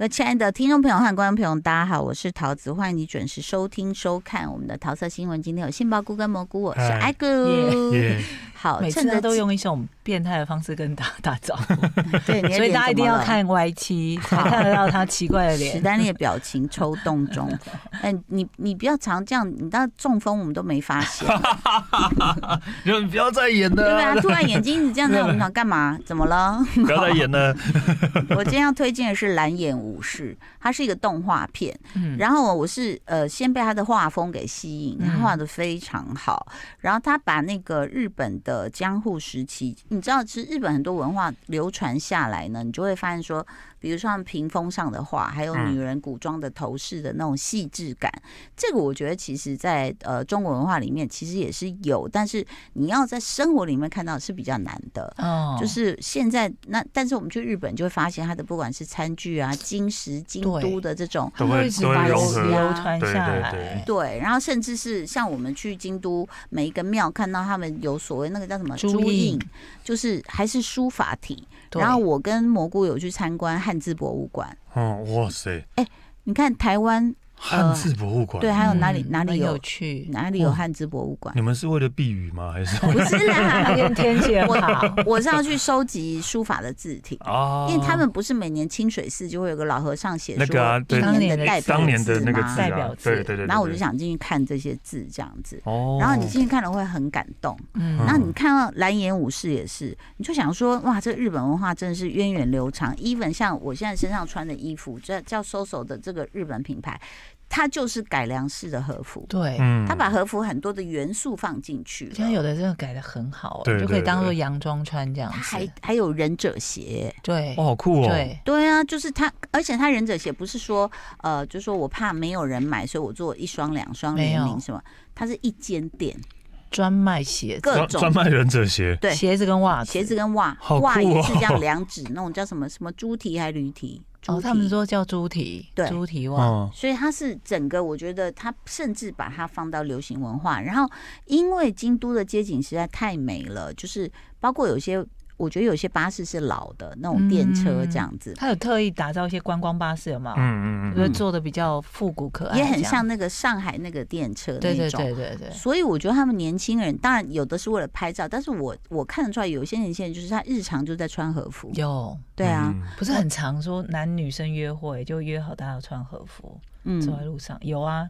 各位亲爱的听众朋友和观众朋友，大家好，我是桃子，欢迎你准时收听收看我们的桃色新闻。今天有杏鲍菇跟蘑菇，我是艾菇。好，每次都用一种变态的方式跟大家打招呼，对，所以大家一定要看 Y 七才看得到他奇怪的脸。史丹利的表情抽动中，哎，你你不要常这样，你到中风我们都没发现。你不要再演了，对啊，突然眼睛一直这样在我们想干嘛？怎么了？不要再演了。我今天要推荐的是《蓝眼武士》，它是一个动画片。然后我是呃先被他的画风给吸引，他画的非常好。然后他把那个日本的。的江户时期，你知道，其实日本很多文化流传下来呢，你就会发现说，比如说像屏风上的画，还有女人古装的头饰的那种细致感，这个我觉得其实在呃中国文化里面其实也是有，但是你要在生活里面看到是比较难的。哦，就是现在那，但是我们去日本就会发现它的不管是餐具啊、金石、京都的这种，都会一直流传下来。对，然后甚至是像我们去京都每一个庙看到他们有所谓那个。叫什么朱印？就是还是书法体。然后我跟蘑菇有去参观汉字博物馆。哦，哇塞！哎，你看台湾。汉字博物馆、呃、对，还有哪里哪里有，有去？哪里有汉字博物馆？你们是为了避雨吗？还是 不是啦？天天气好，我是要去收集书法的字体哦，因为他们不是每年清水寺就会有个老和尚写说一年的代表当年的那个代表字，对对对。然后我就想进去看这些字，这样子。哦。然后你进去看了会很感动。嗯。然后你看到蓝颜武士也是，你就想说哇，这个日本文化真的是源远流长。even 像我现在身上穿的衣服，这叫 SOSO 的这个日本品牌。它就是改良式的和服，对，它把和服很多的元素放进去，现在有的真的改的很好，就可以当做洋装穿这样子。还还有忍者鞋，对，哦，好酷哦，对，对啊，就是它，而且它忍者鞋不是说呃，就是说我怕没有人买，所以我做一双、两双联名什么？它是一间店。专卖鞋子，各种。专卖忍者鞋，对，鞋子跟袜子，鞋子跟袜，袜也是这样两指那种叫什么什么猪蹄还是驴蹄？哦，他们说叫猪蹄，对，猪蹄袜，所以它是整个，我觉得它甚至把它放到流行文化，然后因为京都的街景实在太美了，就是包括有些。我觉得有些巴士是老的那种电车这样子，他有特意打造一些观光巴士，有没有？嗯嗯嗯，就是做的比较复古可爱，也很像那个上海那个电车那种。对对对对对。所以我觉得他们年轻人，当然有的是为了拍照，但是我我看得出来，有一些年轻人就是他日常就在穿和服。有，对啊，不是很常说男女生约会就约好大家要穿和服，嗯，走在路上有啊。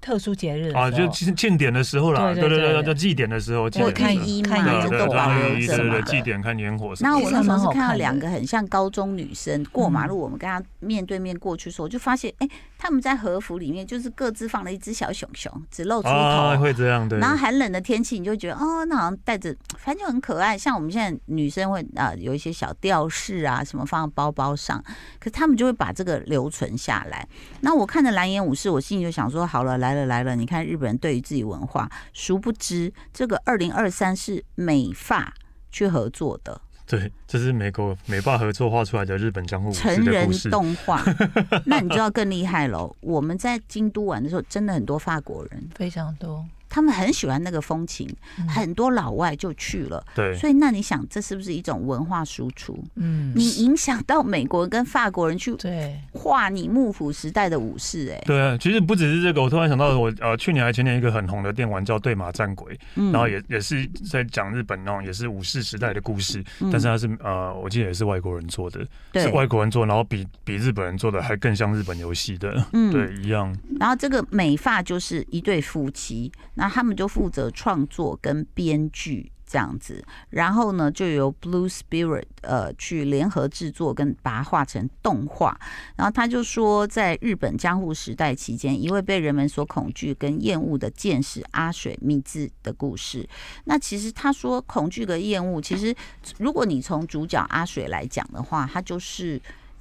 特殊节日啊，就庆庆典的时候啦，对对对，叫祭典的时候，或看衣嘛，这都保留着嘛。祭典看烟火。那我那时候是看到两个很像高中女生过马路，我们跟她面对面过去的时候，我就发现，哎，他们在和服里面就是各自放了一只小熊熊，只露出头，会这样对。然后寒冷的天气，你就觉得哦，那好像带着，反正就很可爱。像我们现在女生会啊，有一些小吊饰啊，什么放在包包上，可是他们就会把这个留存下来。那我看着蓝颜武士，我心里就想说，好了，来。来了来了，你看日本人对于自己文化，殊不知这个二零二三是美发去合作的。对，这是美国美霸合作画出来的日本江户成人动画。那你就要更厉害喽。我们在京都玩的时候，真的很多法国人，非常多。他们很喜欢那个风情，很多老外就去了。对，所以那你想，这是不是一种文化输出？嗯，你影响到美国人跟法国人去对画你幕府时代的武士，哎，对啊，其实不只是这个，我突然想到，我呃去年还前年一个很红的电玩叫《对马战鬼》，然后也也是在讲日本那种也是武士时代的故事，但是它是呃我记得也是外国人做的，是外国人做，然后比比日本人做的还更像日本游戏的，嗯，对，一样。然后这个美发就是一对夫妻。那他们就负责创作跟编剧这样子，然后呢，就由 Blue Spirit 呃去联合制作跟把它画成动画。然后他就说，在日本江户时代期间，一位被人们所恐惧跟厌恶的剑士阿水密字的故事。那其实他说恐惧跟厌恶，其实如果你从主角阿水来讲的话，他就是。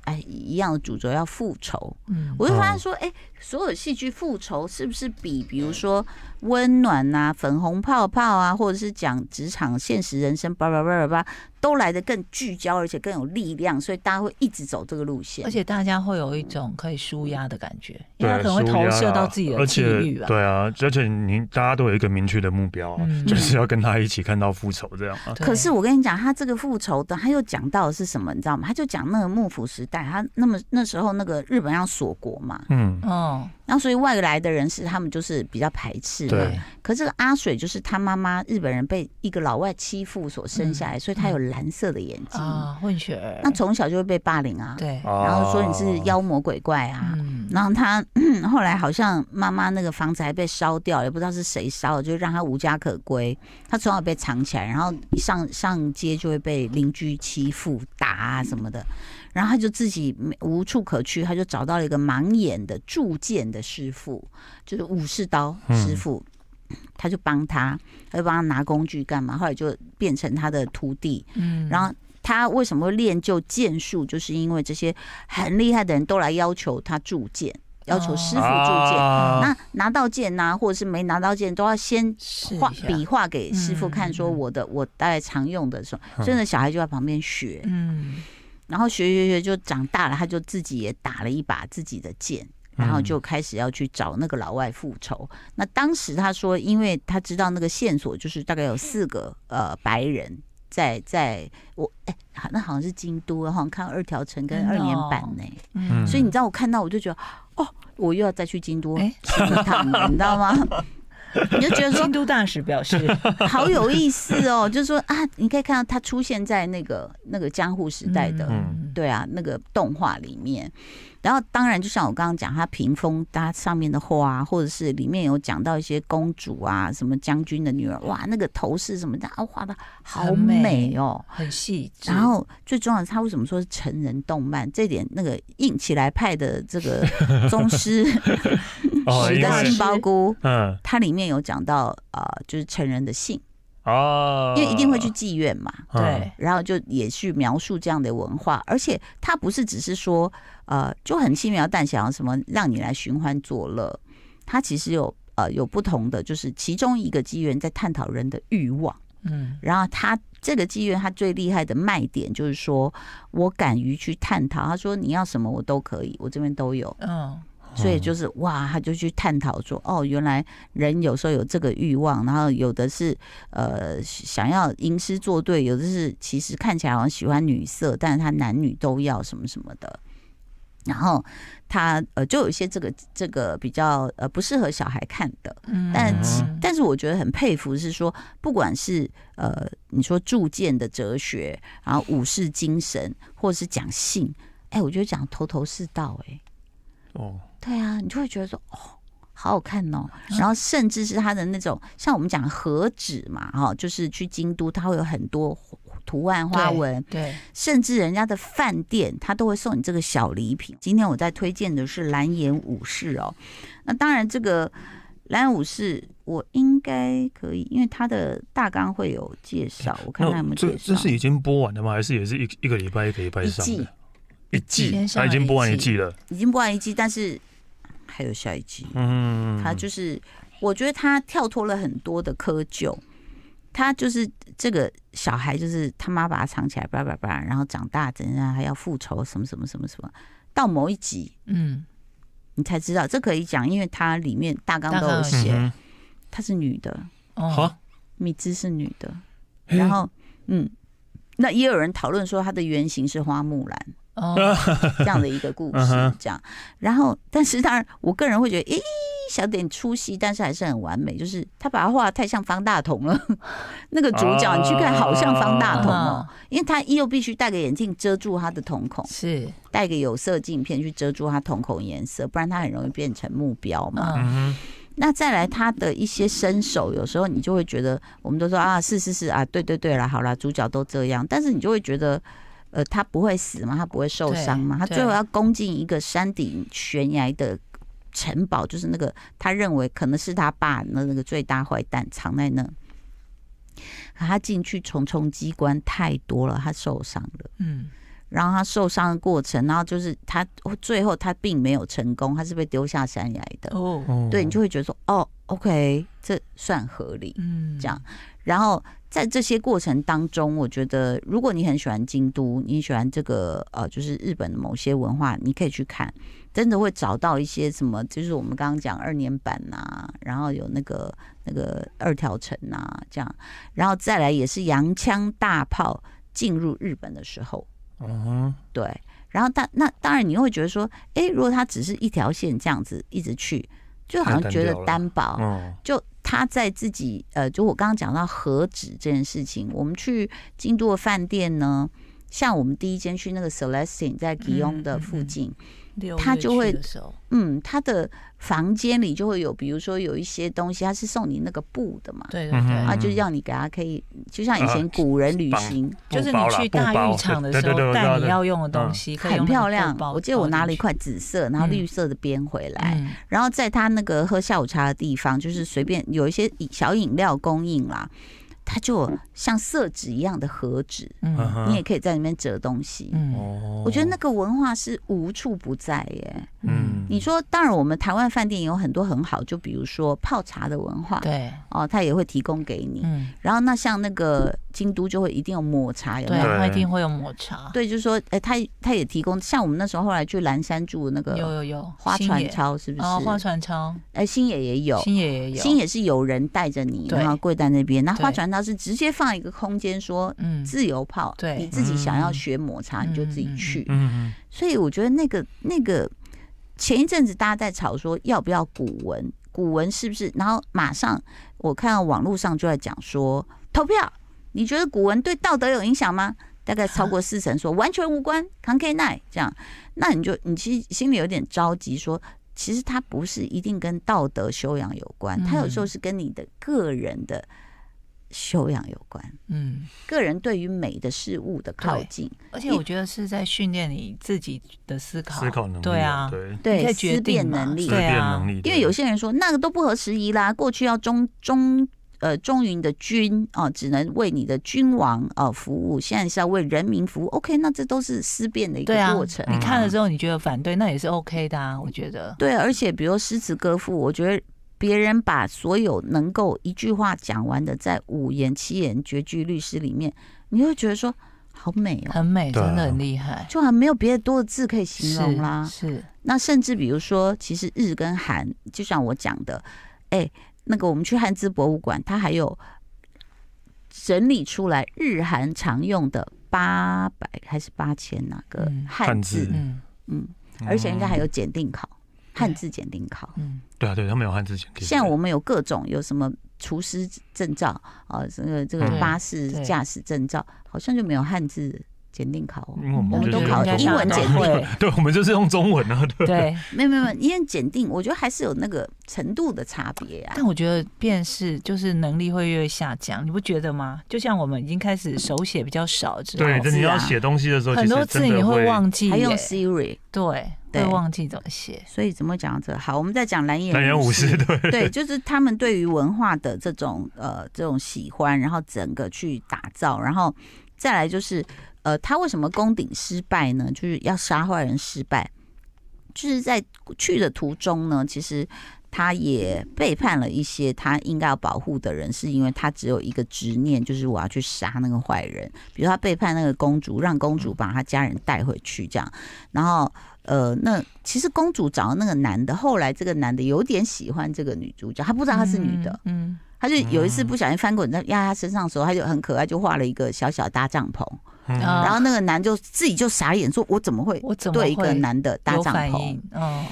哎，一样的主轴要复仇，嗯，我就发现说，哎，所有戏剧复仇是不是比，比如说温暖呐、啊、粉红泡泡啊，或者是讲职场现实人生，叭叭叭叭叭，都来得更聚焦，而且更有力量，所以大家会一直走这个路线，而且大家会有一种可以舒压的感觉，因为他可能会投射到自己的境遇啊。对啊，而且您大家都有一个明确的目标，嗯、就是要跟他一起看到复仇这样啊。可是我跟你讲，他这个复仇的，他又讲到的是什么，你知道吗？他就讲那个幕府时代，他那么那时候那个日本要锁国嘛，嗯哦，然后所以外来的人士他们就是比较排斥嘛。对。可是这个阿水就是他妈妈日本人被一个老外欺负所生下来，嗯、所以他有蓝色的眼睛。啊，混血儿，那从小就会被霸凌啊，对，然后说你是妖魔鬼怪啊，嗯、然后他 后来好像妈妈那个房子还被烧掉，也不知道是谁烧的，就让他无家可归。他从小被藏起来，然后一上上街就会被邻居欺负打啊什么的，然后他就自己无处可去，他就找到了一个盲眼的铸剑的师傅，就是武士刀师傅。嗯他就帮他，他就帮他拿工具干嘛？后来就变成他的徒弟。嗯，然后他为什么会练就剑术？就是因为这些很厉害的人都来要求他铸剑，要求师傅铸剑。哦、那拿到剑呐、啊，或者是没拿到剑，都要先画笔画给师傅看，说我的我大概常用的时候，所以那小孩就在旁边学。嗯，然后学学学就长大了，他就自己也打了一把自己的剑。然后就开始要去找那个老外复仇。那当时他说，因为他知道那个线索就是大概有四个呃白人在在我哎，那好像是京都，好像看二条城跟二年版呢。嗯，所以你知道我看到我就觉得哦，我又要再去京都你知道吗？你就觉得说京都大使表示好有意思哦，就是说啊，你可以看到他出现在那个那个江户时代的对啊那个动画里面。然后，当然，就像我刚刚讲，他屏风搭上面的花，或者是里面有讲到一些公主啊，什么将军的女儿，哇，那个头饰什么的，啊，画的好美哦，很细致。然后最重要的，它为什么说是成人动漫？这点那个硬起来派的这个宗师 使的杏鲍菇，嗯，它里面有讲到啊、呃，就是成人的性。哦，因为一定会去妓院嘛，对，然后就也去描述这样的文化，而且它不是只是说，呃，就很轻描淡写，什么让你来寻欢作乐，它其实有呃有不同的，就是其中一个妓院在探讨人的欲望，嗯，然后它这个妓院它最厉害的卖点就是说我敢于去探讨，他说你要什么我都可以，我这边都有，嗯。所以就是哇，他就去探讨说，哦，原来人有时候有这个欲望，然后有的是呃想要吟诗作对，有的是其实看起来好像喜欢女色，但是他男女都要什么什么的。然后他呃就有一些这个这个比较呃不适合小孩看的，但但是我觉得很佩服是说，不管是呃你说铸剑的哲学，然后武士精神，或者是讲性，哎，我觉得讲头头是道，哎，哦。对啊，你就会觉得说哦，好好看哦。然后甚至是他的那种，像我们讲和纸嘛，哈，就是去京都，它会有很多图案花纹。对，甚至人家的饭店，他都会送你这个小礼品。今天我在推荐的是蓝颜武士哦。那当然，这个蓝颜武士我应该可以，因为他的大纲会有介绍。我看他有没有介绍。这这是已经播完了吗？还是也是一一个礼拜一个礼拜上的？一季，他已经播完一季。了，已经播完一季，但是。还有下一季，嗯，他就是，我觉得他跳脱了很多的窠臼，他就是这个小孩，就是他妈把他藏起来，叭叭叭，然后长大怎样还要复仇，什么什么什么什么，到某一集，嗯，你才知道这可以讲，因为它里面大纲都有写，她是女的，哦，米芝是女的，然后，嗯，那也有人讨论说她的原型是花木兰。哦，这样的一个故事，这样，然后，但是当然，我个人会觉得，咦，小点出戏，但是还是很完美。就是他把他画的太像方大同了，那个主角你去看，好像方大同哦，因为他又必须戴个眼镜遮住他的瞳孔，是戴个有色镜片去遮住他瞳孔颜色，不然他很容易变成目标嘛。那再来他的一些身手，有时候你就会觉得，我们都说啊，是是是啊，对对对了，好了，主角都这样，但是你就会觉得。呃，他不会死吗？他不会受伤吗？他最后要攻进一个山顶悬崖的城堡，就是那个他认为可能是他爸的那个最大坏蛋藏在那。可他进去重重机关太多了，他受伤了。嗯，然后他受伤的过程，然后就是他最后他并没有成功，他是被丢下山崖的。哦，对，你就会觉得说，哦，OK，这算合理。嗯，这样，然后。在这些过程当中，我觉得如果你很喜欢京都，你喜欢这个呃，就是日本的某些文化，你可以去看，真的会找到一些什么，就是我们刚刚讲二年版呐、啊，然后有那个那个二条城呐、啊，这样，然后再来也是洋枪大炮进入日本的时候，嗯，对，然后但那当然你会觉得说，哎，如果它只是一条线这样子一直去，就好像觉得单薄，嗯，就。他在自己呃，就我刚刚讲到和纸这件事情，我们去京都的饭店呢，像我们第一间去那个 Celestine 在吉翁的附近。嗯嗯他就会，嗯，他的房间里就会有，比如说有一些东西，他是送你那个布的嘛，对对对，啊，就让你给他可以，就像以前古人旅行，就是你去大浴场的时候带你要用的东西，很漂亮。我记得我拿了一块紫色，然后绿色的边回来，然后在他那个喝下午茶的地方，就是随便有一些小饮料供应啦。他就像色纸一样的盒纸，嗯，你也可以在里面折东西。嗯，我觉得那个文化是无处不在耶。嗯，你说，当然我们台湾饭店有很多很好，就比如说泡茶的文化，对，哦，他也会提供给你。嗯，然后那像那个京都就会一定有抹茶，有没有？对，一定会有抹茶。对，就是说，哎，他他也提供，像我们那时候后来去蓝山住的那个，有有有花船超是不是？哦，花船超，哎，星野也有，星野也有，星野是有人带着你，然后跪在那边。那花船超是直接放一个空间，说，嗯，自由泡，对，你自己想要学抹茶，你就自己去。嗯嗯。所以我觉得那个那个前一阵子大家在吵说要不要古文，古文是不是？然后马上我看到网络上就在讲说投票，你觉得古文对道德有影响吗？大概超过四成说完全无关，扛 K 奈这样，那你就你其实心里有点着急，说其实它不是一定跟道德修养有关，它有时候是跟你的个人的。修养有关，嗯，个人对于美的事物的靠近，而且我觉得是在训练你自己的思考、思考能力，对啊，对，对，思辨能力，对啊，因为有些人说那个都不合时宜啦，过去要忠忠呃忠于你的君啊，只能为你的君王啊服务，现在是要为人民服务。OK，那这都是思辨的一个过程。你看了之后你觉得反对，那也是 OK 的啊，我觉得。对，而且比如诗词歌赋，我觉得。别人把所有能够一句话讲完的，在五言、七言绝句律诗里面，你会觉得说好美哦，很美，真的很厉害，就还没有别的多的字可以形容啦。是，是。那甚至比如说，其实日跟韩，就像我讲的，哎，那个我们去汉字博物馆，它还有整理出来日韩常用的八百还是八千那个汉字，嗯。嗯，而且应该还有检定考。汉字检定考，嗯，对啊，对他们有汉字检定。现在我们有各种，有什么厨师证照啊，这个这个巴士驾驶证照，好像就没有汉字检定考。我们都考英文检定，对，我们就是用中文啊。对，没有没有，因为检定，我觉得还是有那个程度的差别啊。但我觉得辨识就是能力会越下降，你不觉得吗？就像我们已经开始手写比较少之后，对，你要写东西的时候，很多字你会忘记，还用 Siri，对。会忘记怎么写，所以怎么讲这？好，我们再讲蓝眼蓝眼武士，对对，就是他们对于文化的这种呃这种喜欢，然后整个去打造，然后再来就是呃，他为什么攻顶失败呢？就是要杀坏人失败，就是在去的途中呢，其实他也背叛了一些他应该要保护的人，是因为他只有一个执念，就是我要去杀那个坏人，比如他背叛那个公主，让公主把他家人带回去，这样，然后。呃，那其实公主找的那个男的，后来这个男的有点喜欢这个女主角，他不知道她是女的，嗯，他就有一次不小心翻滚在压他身上的时候，他就很可爱，就画了一个小小搭帐篷，然后那个男就自己就傻眼，说我怎么会对一个男的搭帐篷？哦，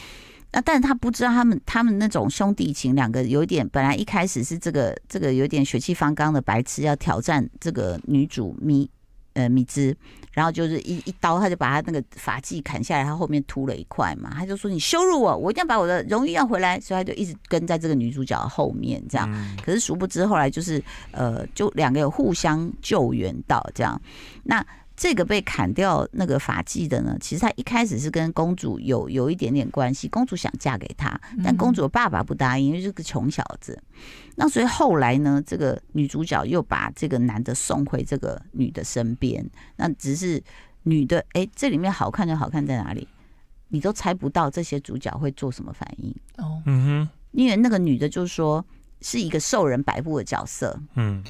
那但是他不知道他们他们那种兄弟情，两个有点本来一开始是这个这个有点血气方刚的白痴要挑战这个女主咪。呃，米兹，然后就是一一刀，他就把他那个发髻砍下来，他后面秃了一块嘛，他就说你羞辱我，我一定要把我的荣誉要回来，所以他就一直跟在这个女主角后面这样。可是殊不知后来就是呃，就两个有互相救援到这样，那。这个被砍掉那个发髻的呢，其实他一开始是跟公主有有一点点关系，公主想嫁给他，但公主的爸爸不答应，因为是个穷小子。那所以后来呢，这个女主角又把这个男的送回这个女的身边。那只是女的，哎，这里面好看就好看在哪里？你都猜不到这些主角会做什么反应哦。嗯哼，因为那个女的就是说是一个受人摆布的角色。嗯。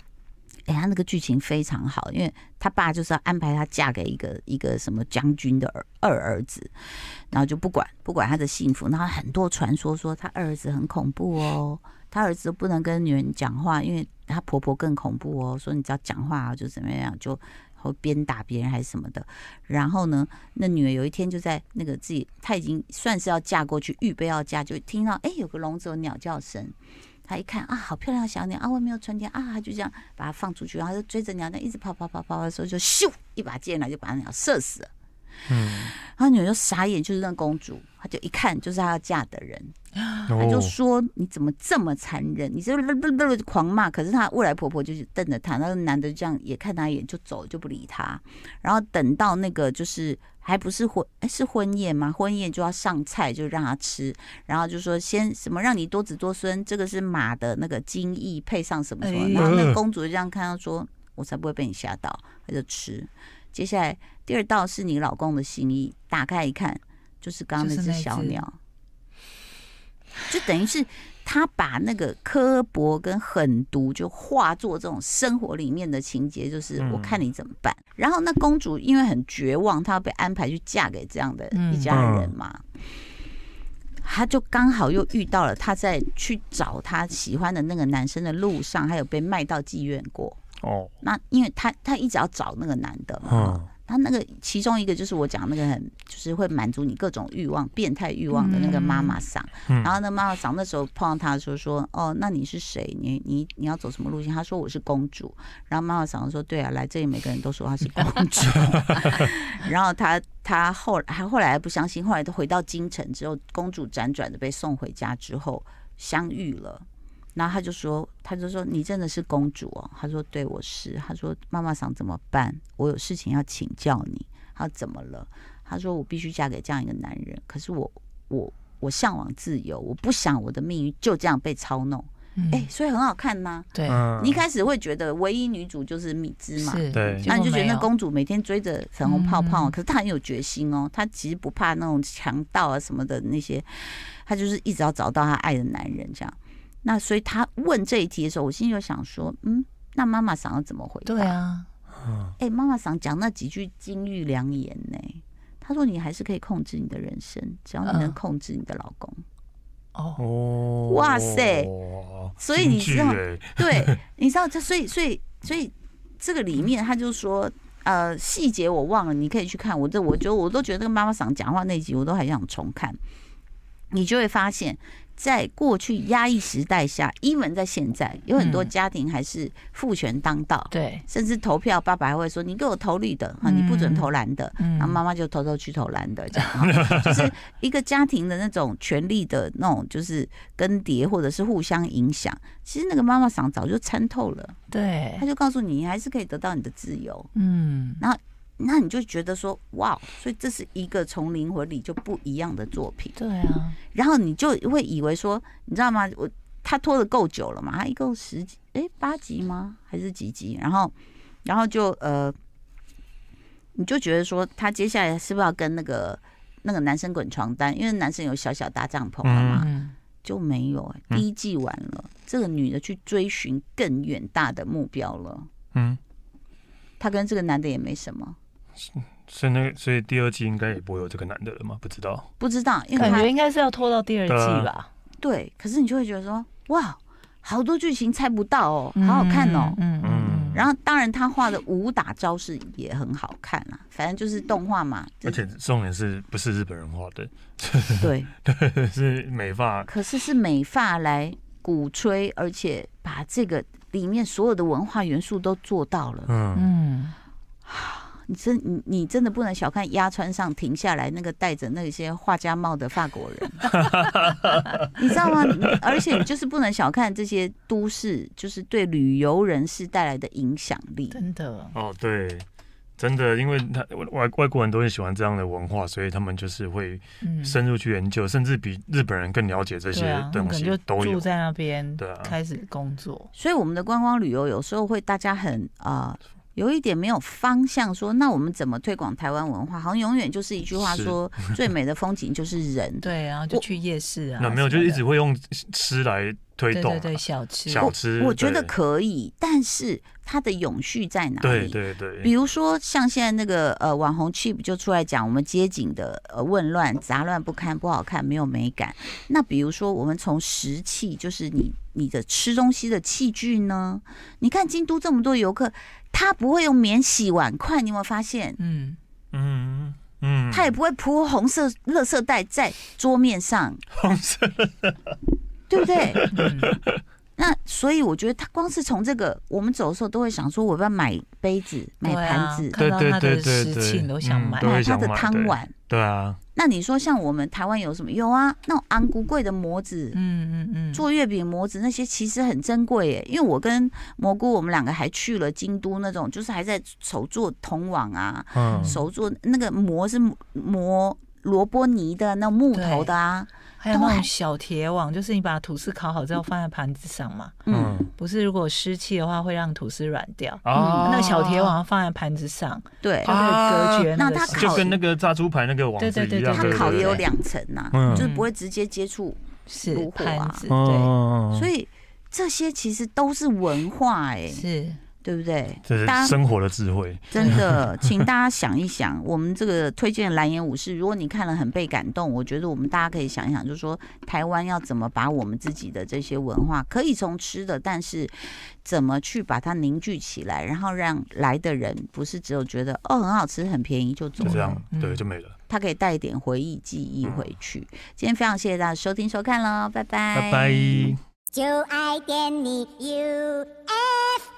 哎、他那个剧情非常好，因为他爸就是要安排他嫁给一个一个什么将军的二儿子，然后就不管不管他的幸福，然后很多传说说他二儿子很恐怖哦，他儿子不能跟女人讲话，因为他婆婆更恐怖哦，说你只要讲话就怎么样就。会鞭打别人还是什么的，然后呢，那女儿有一天就在那个自己，她已经算是要嫁过去，预备要嫁，就听到哎有个笼子有鸟叫声，她一看啊，好漂亮的小鸟啊，外面有春天啊，她就这样把它放出去，然后就追着鸟，那一直跑跑跑跑的时候，就咻一把箭来就把鸟射死了。嗯，然后女儿就傻眼，就是那公主，她就一看就是她要嫁的人，她就说：“你怎么这么残忍？”你这狂骂，可是她未来婆婆就是瞪着她，那个男的这样也看她一眼就走，就不理她。然后等到那个就是还不是婚，哎，是婚宴吗？婚宴就要上菜，就让他吃，然后就说先什么让你多子多孙，这个是马的那个精液配上什么什么，然后那公主就这样看到说：“我才不会被你吓到。”他就吃。接下来第二道是你老公的心意，打开一看，就是刚刚那只小鸟，就等于是他把那个刻薄跟狠毒就化作这种生活里面的情节，就是我看你怎么办。然后那公主因为很绝望，她要被安排去嫁给这样的一家人嘛，她就刚好又遇到了她在去找她喜欢的那个男生的路上，还有被卖到妓院过。哦，那因为她她一直要找那个男的嘛，嗯、他那个其中一个就是我讲那个很就是会满足你各种欲望、变态欲望的那个妈妈桑。嗯、然后那妈妈桑那时候碰到他的时候说：“哦，那你是谁？你你你要走什么路线？”他说：“我是公主。”然后妈妈桑说：“对啊，来这里每个人都说她是公主。” 然后他他后来还后来还不相信，后来都回到京城之后，公主辗转的被送回家之后相遇了。然后他就说，他就说你真的是公主哦。他说对，我是。他说妈妈想怎么办？我有事情要请教你。他说怎么了？他说我必须嫁给这样一个男人。可是我我我向往自由，我不想我的命运就这样被操弄。哎、嗯，所以很好看呐。对，你一开始会觉得唯一女主就是米芝嘛。对。那你就觉得那公主每天追着粉红泡泡，嗯、可是她很有决心哦。她其实不怕那种强盗啊什么的那些，她就是一直要找到她爱的男人这样。那所以他问这一题的时候，我心里就想说，嗯，那妈妈想要怎么回答？对啊，哎、欸，妈妈想讲那几句金玉良言呢？他说：“你还是可以控制你的人生，只要你能控制你的老公。呃”哦，哇塞！所以你知道，对，你知道这，所以，所以，所以这个里面他就说，呃，细节我忘了，你可以去看。我这，我觉得我都觉得那个妈妈想讲话那集，我都还想重看。你就会发现。在过去压抑时代下，even 在现在，有很多家庭还是父权当道，对，甚至投票，爸爸还会说：“你给我投绿的，哈，你不准投蓝的。”然后妈妈就偷偷去投蓝的，这样，就是一个家庭的那种权力的那种，就是更迭或者是互相影响。其实那个妈妈桑早就参透了，对，他就告诉你，你还是可以得到你的自由，嗯，然后。那你就觉得说哇，所以这是一个从灵魂里就不一样的作品。对啊，然后你就会以为说，你知道吗？我他拖的够久了嘛？他一共十几哎八集吗？还是几集？然后然后就呃，你就觉得说他接下来是不是要跟那个那个男生滚床单？因为男生有小小搭帐篷了嘛，嗯、就没有。第一季完了，嗯、这个女的去追寻更远大的目标了。嗯，他跟这个男的也没什么。所以那所以第二季应该也不会有这个男的了吗？不知道，不知道，因为感觉应该是要拖到第二季吧。对，可是你就会觉得说，哇，好多剧情猜不到哦，好好看哦。嗯嗯。然后当然他画的武打招式也很好看啊，反正就是动画嘛。而且重点是不是日本人画的？对 对，是美发。可是是美发来鼓吹，而且把这个里面所有的文化元素都做到了。嗯嗯。你真你你真的不能小看鸭川上停下来那个戴着那些画家帽的法国人，你知道吗？而且你就是不能小看这些都市，就是对旅游人士带来的影响力。真的哦，对，真的，因为他外外国人都很喜欢这样的文化，所以他们就是会深入去研究，嗯、甚至比日本人更了解这些东西。都有住在那边，对啊，开始工作。所以我们的观光旅游有时候会大家很啊。呃有一点没有方向说，说那我们怎么推广台湾文化？好像永远就是一句话说，最美的风景就是人。对啊，就去夜市啊。那没有，就是一直会用吃来推动，对对对，小吃小吃，我觉得可以，但是它的永续在哪里？对对对，比如说像现在那个呃网红 Chip 就出来讲，我们街景的呃混乱杂乱不堪，不好看，没有美感。那比如说我们从食器，就是你你的吃东西的器具呢？你看京都这么多游客，他不会用免洗碗筷，你有没有发现？嗯嗯嗯，他也不会铺红色垃圾袋在桌面上，红色。对不对？嗯、那所以我觉得他光是从这个，我们走的时候都会想说，我要不要买杯子、买盘子，看到他的食器都想买，买他的汤碗。对啊。那你说像我们台湾有什么？有啊，那种昂贵的模子，嗯嗯嗯，做月饼模子那些其实很珍贵耶。因为我跟蘑菇，我们两个还去了京都那种，就是还在手做铜网啊，嗯、手做那个模是磨萝卜泥的那木头的啊。还有那种小铁网，就是你把吐司烤好之后放在盘子上嘛。嗯，不是，如果湿气的话会让吐司软掉。哦，那个小铁网放在盘子上，对，就可以隔绝。那它烤就跟那个炸猪排那个网子一样。对对对，它烤也有两层呐，就是不会直接接触炉火啊。对，所以这些其实都是文化哎。是。对不对？这是生活的智慧。真的，请大家想一想，我们这个推荐的蓝颜武士，如果你看了很被感动，我觉得我们大家可以想一想，就是说台湾要怎么把我们自己的这些文化，可以从吃的，但是怎么去把它凝聚起来，然后让来的人不是只有觉得哦很好吃、很便宜就走了，这样对就没了。他可以带一点回忆、记忆回去。嗯、今天非常谢谢大家收听收看喽，拜拜，拜拜。就爱点你 UFO